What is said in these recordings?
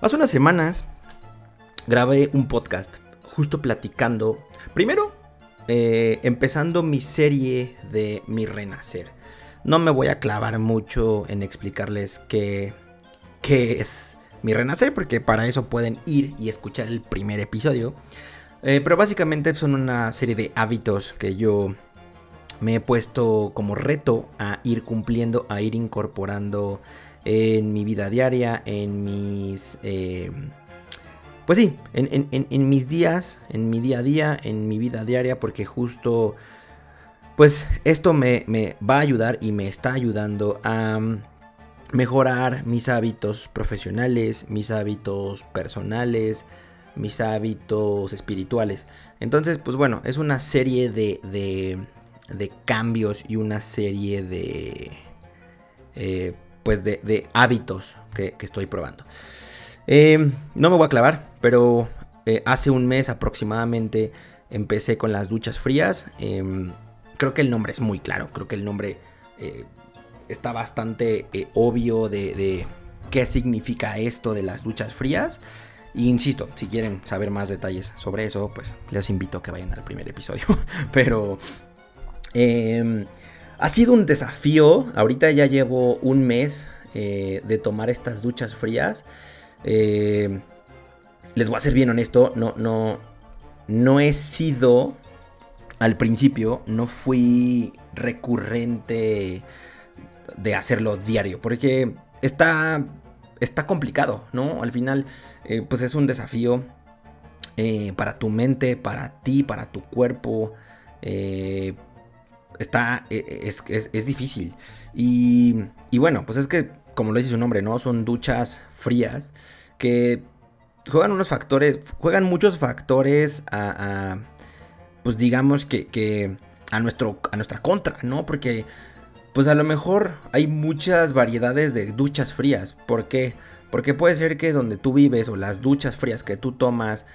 Hace unas semanas grabé un podcast justo platicando, primero eh, empezando mi serie de mi renacer. No me voy a clavar mucho en explicarles qué, qué es mi renacer, porque para eso pueden ir y escuchar el primer episodio. Eh, pero básicamente son una serie de hábitos que yo me he puesto como reto a ir cumpliendo, a ir incorporando en mi vida diaria, en mis... Eh, pues sí, en, mis días, en mi día a día, en mi vida diaria, porque justo, pues esto me, me va a ayudar y me está ayudando a mejorar mis hábitos profesionales, mis hábitos personales, mis hábitos espirituales. Entonces, pues bueno, es una serie de, de, de cambios y una serie de... Eh, pues de, hábitos que, estoy probando. Em, no me voy a clavar, pero eh, hace un mes aproximadamente empecé con las duchas frías. Em, creo que el nombre es muy claro, creo que el nombre eh, está bastante eh, obvio de, qué significa esto de las duchas frías. Insisto, si quieren saber más detalles sobre eso, pues les invito a que vayan al primer episodio. Pero em, ha sido un desafío. Ahorita ya llevo un mes eh, de tomar estas duchas frías. Eh, les voy a ser bien honesto. No, no, no he sido. Al principio, no fui recurrente de hacerlo diario. Porque está. Está complicado, ¿no? Al final, eh, pues es un desafío. para tu mente, para ti, para tu cuerpo, está, e, e, es, es, difícil. Y, y, bueno, pues es que, como lo dice su nombre, ¿no? Son duchas frías que juegan unos factores, juegan muchos factores a, pues digamos que, que, a, nuestro, a nuestra contra, ¿no? Porque, pues a lo mejor hay muchas variedades de duchas frías. ¿Por qué? Porque puede ser que donde tú vives o las duchas frías que tú tomas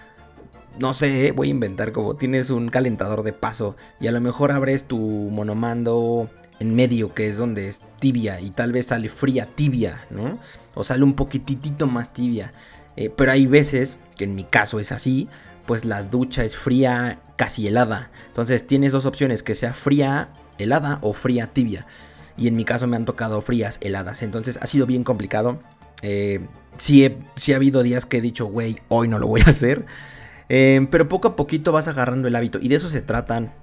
no sé, voy a inventar como tienes un calentador de paso y a lo mejor abres tu monomando en medio, que es donde es tibia y tal vez sale fría tibia, ¿no? O sale un poquitito más tibia. Eh, pero hay veces, que en mi caso es así, pues la ducha es fría casi helada. Entonces tienes dos opciones, que sea fría helada o fría tibia. Y en mi caso me han tocado frías heladas. Entonces ha sido bien complicado. Eh, sí, ha habido días que he dicho, güey, hoy no lo voy a hacer. Em, pero poco a poquito vas agarrando el hábito. Y de eso se tratan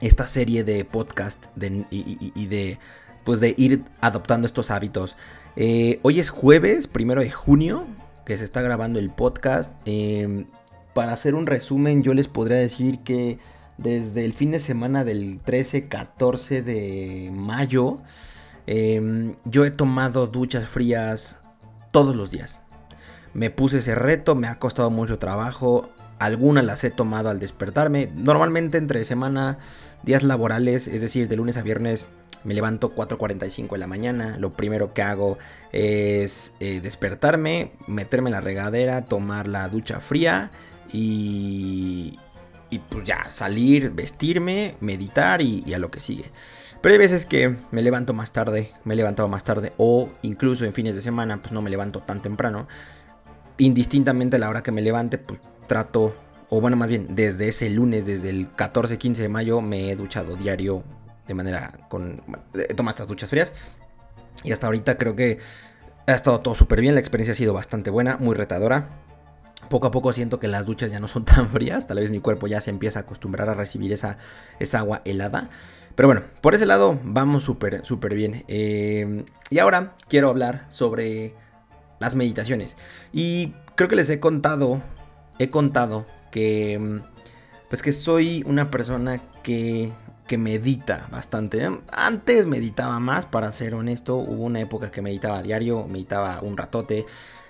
esta serie de podcast y, de, pues de ir adoptando estos hábitos. Eh, hoy es jueves, primero de junio, que se está grabando el podcast. Em, para hacer un resumen, yo les podría decir que desde el fin de semana del 13-14 de mayo, em, yo he tomado duchas frías todos los días. Me puse ese reto, me ha costado mucho trabajo. Algunas las he tomado al despertarme. Normalmente entre semana, días laborales, es decir, de lunes a viernes, me levanto 4.45 de la mañana. Lo primero que hago es eh, despertarme, meterme en la regadera, tomar la ducha fría y, y pues ya salir, vestirme, meditar y, y, a lo que sigue. Pero hay veces que me levanto más tarde, me he levantado más tarde o incluso en fines de semana pues no me levanto tan temprano. Indistintamente a la hora que me levante pues trato, o bueno, más bien, desde ese lunes, desde el 14-15 de mayo, me he duchado diario de manera con... He tomado estas duchas frías. Y hasta ahorita creo que ha estado todo súper bien. La experiencia ha sido bastante buena, muy retadora. Poco a poco siento que las duchas ya no son tan frías. Tal vez mi cuerpo ya se empieza a acostumbrar a recibir esa, esa agua helada. Pero bueno, por ese lado vamos súper, súper bien. Eh, y ahora quiero hablar sobre las meditaciones. Y creo que les he contado he contado que mm, pues que soy una persona que, que medita bastante. Antes meditaba más, para ser honesto. Hubo una época que meditaba a diario, meditaba un ratote.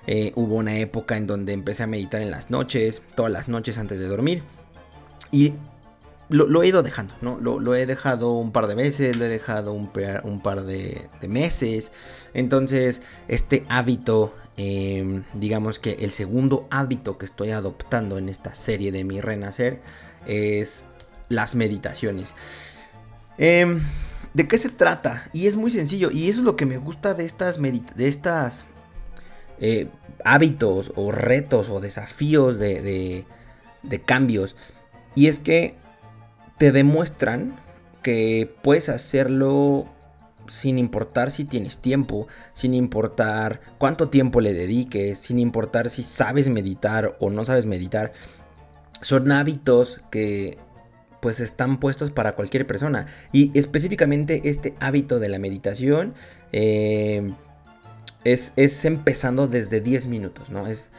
Eh, hubo una época en donde empecé a meditar en las noches, todas las noches antes de dormir. Y lo, he ido dejando, ¿no? Lo, he dejado un par de veces, lo he dejado un, par de, meses. Entonces, este hábito, em, digamos que el segundo hábito que estoy adoptando en esta serie de mi renacer es las meditaciones. Em, ¿De qué se trata? Y es muy sencillo. Y eso es lo que me gusta de estas, de estas eh, hábitos o retos o desafíos de, de cambios. Y es que te demuestran que puedes hacerlo sin importar si tienes tiempo, sin importar cuánto tiempo le dediques, sin importar si sabes meditar o no sabes meditar. Son hábitos que pues están puestos para cualquier persona. Y específicamente este hábito de la meditación eh, es, es, empezando desde 10 minutos, ¿no? Es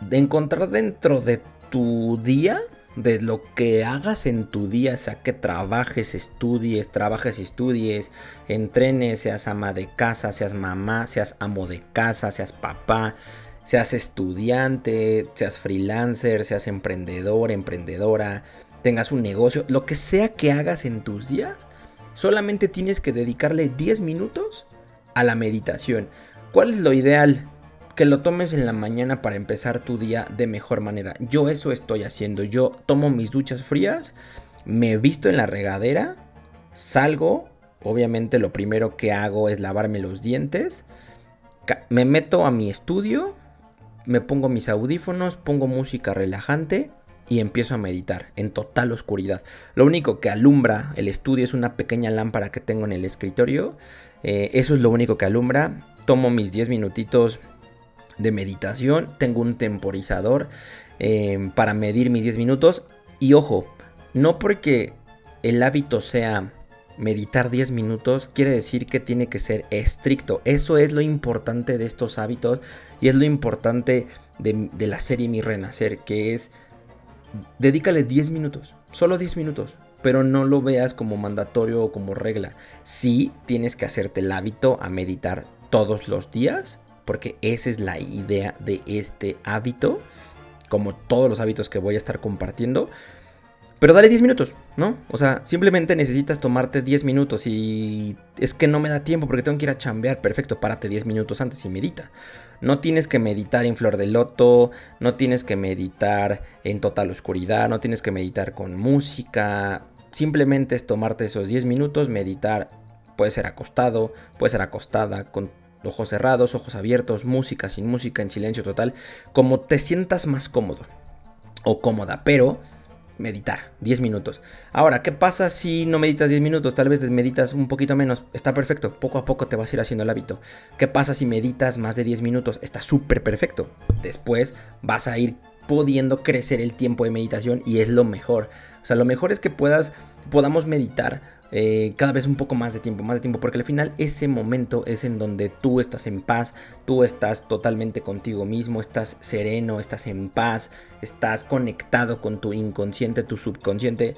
de encontrar dentro de tu día de lo que hagas en tu día, sea que trabajes, estudies, trabajes y estudies, entrenes, seas ama de casa, seas mamá, seas amo de casa, seas papá, seas estudiante, seas freelancer, seas emprendedor, emprendedora, tengas un negocio, lo que sea que hagas en tus días, solamente tienes que dedicarle 10 minutos a la meditación. ¿Cuál es lo ideal? Que lo tomes en la mañana para empezar tu día de mejor manera. Yo eso estoy haciendo. Yo tomo mis duchas frías, me visto en la regadera, salgo. Obviamente lo primero que hago es lavarme los dientes. Me meto a mi estudio, me pongo mis audífonos, pongo música relajante y empiezo a meditar en total oscuridad. Lo único que alumbra el estudio es una pequeña lámpara que tengo en el escritorio. Eh, eso es lo único que alumbra. Tomo mis 10 minutitos de meditación. Tengo un temporizador eh, para medir mis 10 minutos. Y ojo, no porque el hábito sea meditar 10 minutos, quiere decir que tiene que ser estricto. Eso es lo importante de estos hábitos y es lo importante de, de la serie Mi Renacer, que es dedícale 10 minutos, solo 10 minutos. Pero no lo veas como mandatorio o como regla. Sí tienes que hacerte el hábito a meditar todos los días porque esa es la idea de este hábito, como todos los hábitos que voy a estar compartiendo. Pero dale 10 minutos, ¿no? O sea, simplemente necesitas tomarte 10 minutos y es que no me da tiempo porque tengo que ir a chambear. Perfecto, párate 10 minutos antes y medita. No tienes que meditar en flor de loto, no tienes que meditar en total oscuridad, no tienes que meditar con música. Simplemente es tomarte esos 10 minutos, meditar. Puede ser acostado, puede ser acostada, con ojos cerrados, ojos abiertos, música, sin música, en silencio total, como te sientas más cómodo o cómoda, pero meditar 10 minutos. Ahora, ¿qué pasa si no meditas 10 minutos? Tal vez meditas un poquito menos. Está perfecto. Poco a poco te vas a ir haciendo el hábito. ¿Qué pasa si meditas más de 10 minutos? Está súper perfecto. Después vas a ir pudiendo crecer el tiempo de meditación y es lo mejor. O sea, lo mejor es que puedas podamos meditar eh, cada vez un poco más de tiempo, más de tiempo, porque al final ese momento es en donde tú estás en paz, tú estás totalmente contigo mismo, estás sereno, estás en paz, estás conectado con tu inconsciente, tu subconsciente,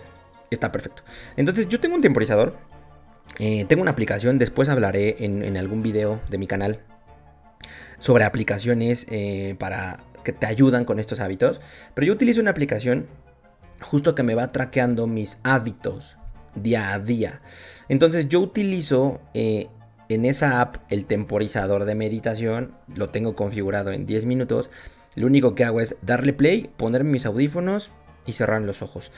está perfecto. Entonces yo tengo un temporizador, eh, tengo una aplicación, después hablaré en, algún video de mi canal sobre aplicaciones eh, para que te ayudan con estos hábitos, pero yo utilizo una aplicación justo que me va traqueando mis hábitos día a día. Entonces yo utilizo eh, en esa app el temporizador de meditación, lo tengo configurado en 10 minutos. Lo único que hago es darle play, ponerme mis audífonos y cerrar los ojos.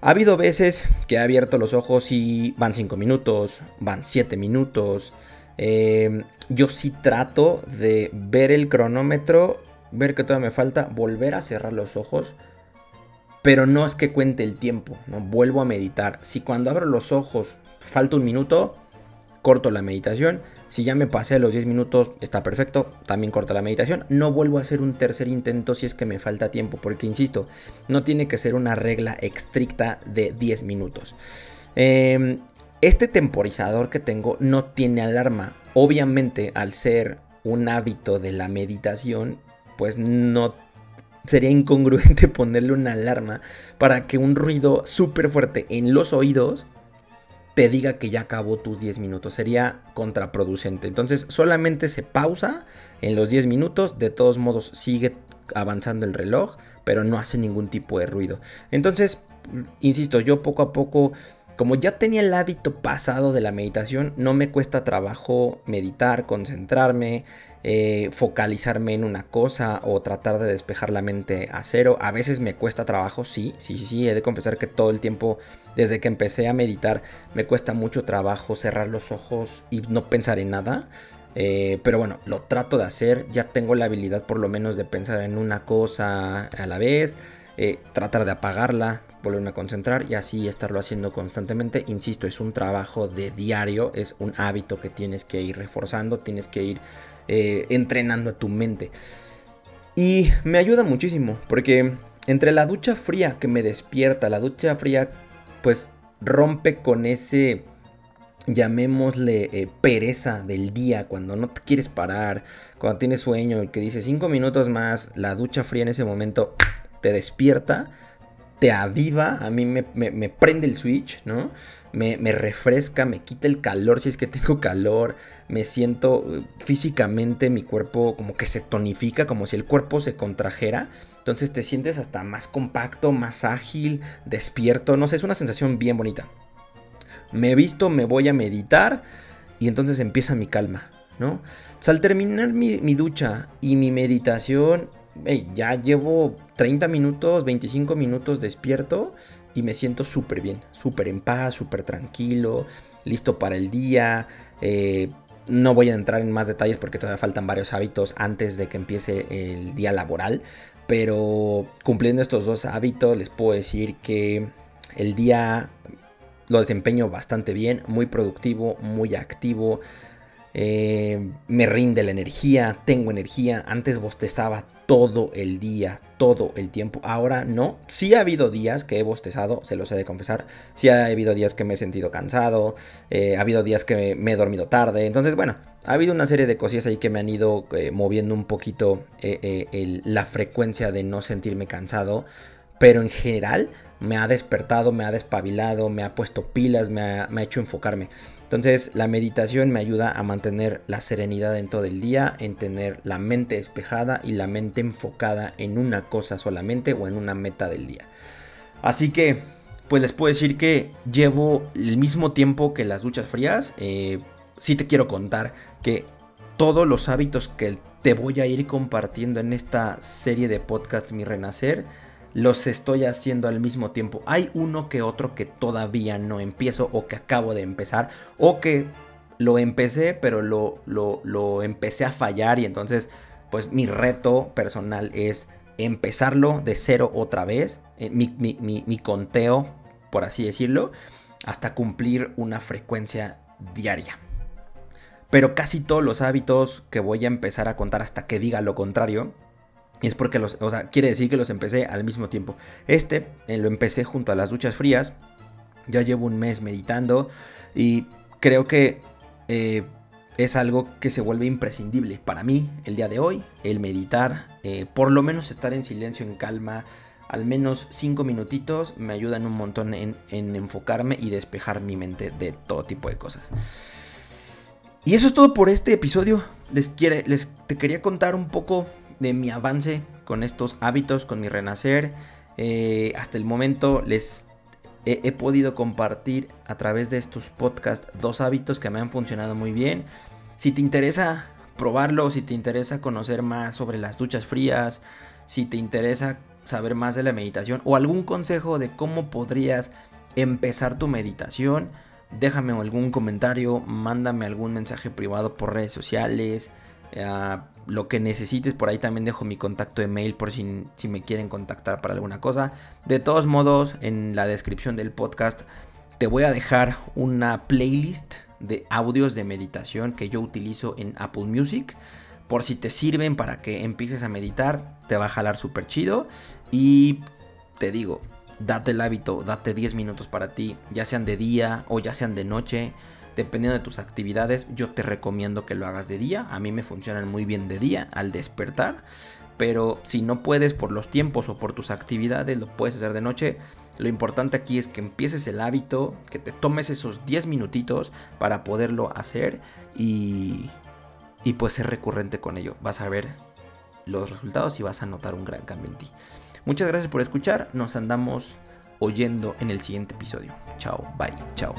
Ha habido veces que he abierto los ojos y van 5 minutos, van 7 minutos. Eh, yo sí trato de ver el cronómetro, ver que todavía me falta, volver a cerrar los ojos pero no es que cuente el tiempo, ¿no? Vuelvo a meditar. Si cuando abro los ojos falta un minuto, corto la meditación. Si ya me pasé los 10 minutos, está perfecto, también corto la meditación. No vuelvo a hacer un tercer intento si es que me falta tiempo, porque insisto, no tiene que ser una regla estricta de 10 minutos. Em, este temporizador que tengo no tiene alarma. Obviamente, al ser un hábito de la meditación, pues no sería incongruente ponerle una alarma para que un ruido súper fuerte en los oídos te diga que ya acabó tus 10 minutos. Sería contraproducente. Entonces solamente se pausa en los 10 minutos. De todos modos sigue avanzando el reloj, pero no hace ningún tipo de ruido. Entonces, insisto, yo poco a poco como ya tenía el hábito pasado de la meditación, no me cuesta trabajo meditar, concentrarme, eh, focalizarme en una cosa o tratar de despejar la mente a cero. A veces me cuesta trabajo, sí, sí, sí, sí. He de confesar que todo el tiempo, desde que empecé a meditar, me cuesta mucho trabajo cerrar los ojos y no pensar en nada. Eh, pero bueno, lo trato de hacer. Ya tengo la habilidad por lo menos de pensar en una cosa a la vez. Eh, tratar de apagarla, volverme a concentrar y así estarlo haciendo constantemente. Insisto, es un trabajo de diario, es un hábito que tienes que ir reforzando, tienes que ir eh, entrenando a tu mente. Y me ayuda muchísimo porque entre la ducha fría que me despierta, la ducha fría pues rompe con ese llamémosle eh, pereza del día, cuando no te quieres parar, cuando tienes sueño y que dices 5 minutos más, la ducha fría en ese momento te despierta, te aviva, a mí me, prende el switch, ¿no? Me, refresca, me quita el calor si es que tengo calor, me siento eh, físicamente mi cuerpo como que se tonifica, como si el cuerpo se contrajera. Entonces te sientes hasta más compacto, más ágil, despierto, no sé, es una sensación bien bonita. Me he visto, me voy a meditar y entonces empieza mi calma, ¿no? al terminar mi, mi ducha y mi meditación, ya llevo 30 minutos, 25 minutos despierto y me siento súper bien, súper en paz, súper tranquilo, listo para el día. Eh, no voy a entrar en más detalles porque todavía faltan varios hábitos antes de que empiece el día laboral. Pero cumpliendo estos dos hábitos les puedo decir que el día lo desempeño bastante bien, muy productivo, muy activo. Eh, me rinde la energía, tengo energía. Antes bostezaba todo el día, todo el tiempo. Ahora no. Sí ha habido días que he bostezado, se los he de confesar. Sí ha habido días que me he sentido cansado. Eh, ha habido días que me, he dormido tarde. Entonces, bueno, ha habido una serie de cosillas ahí que me han ido eh, moviendo un poquito la frecuencia de no sentirme cansado. Pero en general me ha despertado, me ha despabilado, me ha puesto pilas, me me ha hecho enfocarme. Entonces la meditación me ayuda a mantener la serenidad en todo el día, en tener la mente despejada y la mente enfocada en una cosa solamente o en una meta del día. Así que, pues les puedo decir que llevo el mismo tiempo que las duchas frías. Eh, sí te quiero contar que todos los hábitos que te voy a ir compartiendo en esta serie de podcast Mi Renacer, los estoy haciendo al mismo tiempo. Hay uno que otro que todavía no empiezo o que acabo de empezar o que lo empecé pero lo, lo, empecé a fallar y entonces pues mi reto personal es empezarlo de cero otra vez, eh, mi, mi, conteo, por así decirlo, hasta cumplir una frecuencia diaria. Pero casi todos los hábitos que voy a empezar a contar hasta que diga lo contrario, y es porque los, o sea, quiere decir que los empecé al mismo tiempo. Este eh, lo empecé junto a las duchas frías. Ya llevo un mes meditando y creo que eh, es algo que se vuelve imprescindible para mí el día de hoy. El meditar, eh, por lo menos estar en silencio, en calma, al menos 5 minutitos me ayudan un montón en, enfocarme y despejar mi mente de todo tipo de cosas. Y eso es todo por este episodio. Les, quiere, les te quería contar un poco de mi avance con estos hábitos, con mi renacer. Eh, hasta el momento les he, podido compartir a través de estos podcasts dos hábitos que me han funcionado muy bien. Si te interesa probarlo, si te interesa conocer más sobre las duchas frías, si te interesa saber más de la meditación o algún consejo de cómo podrías empezar tu meditación, déjame algún comentario, mándame algún mensaje privado por redes sociales. Eh, lo que necesites, por ahí también dejo mi contacto de mail por si, me quieren contactar para alguna cosa. De todos modos, en la descripción del podcast te voy a dejar una playlist de audios de meditación que yo utilizo en Apple Music. Por si te sirven para que empieces a meditar, te va a jalar súper chido. Y te digo, date el hábito, date 10 minutos para ti, ya sean de día o ya sean de noche Dependiendo de tus actividades, yo te recomiendo que lo hagas de día. A mí me funcionan muy bien de día al despertar. Pero si no puedes por los tiempos o por tus actividades, lo puedes hacer de noche. Lo importante aquí es que empieces el hábito, que te tomes esos 10 minutitos para poderlo hacer y, y pues ser recurrente con ello. Vas a ver los resultados y vas a notar un gran cambio en ti. Muchas gracias por escuchar. Nos andamos oyendo en el siguiente episodio. Chao, bye, chao.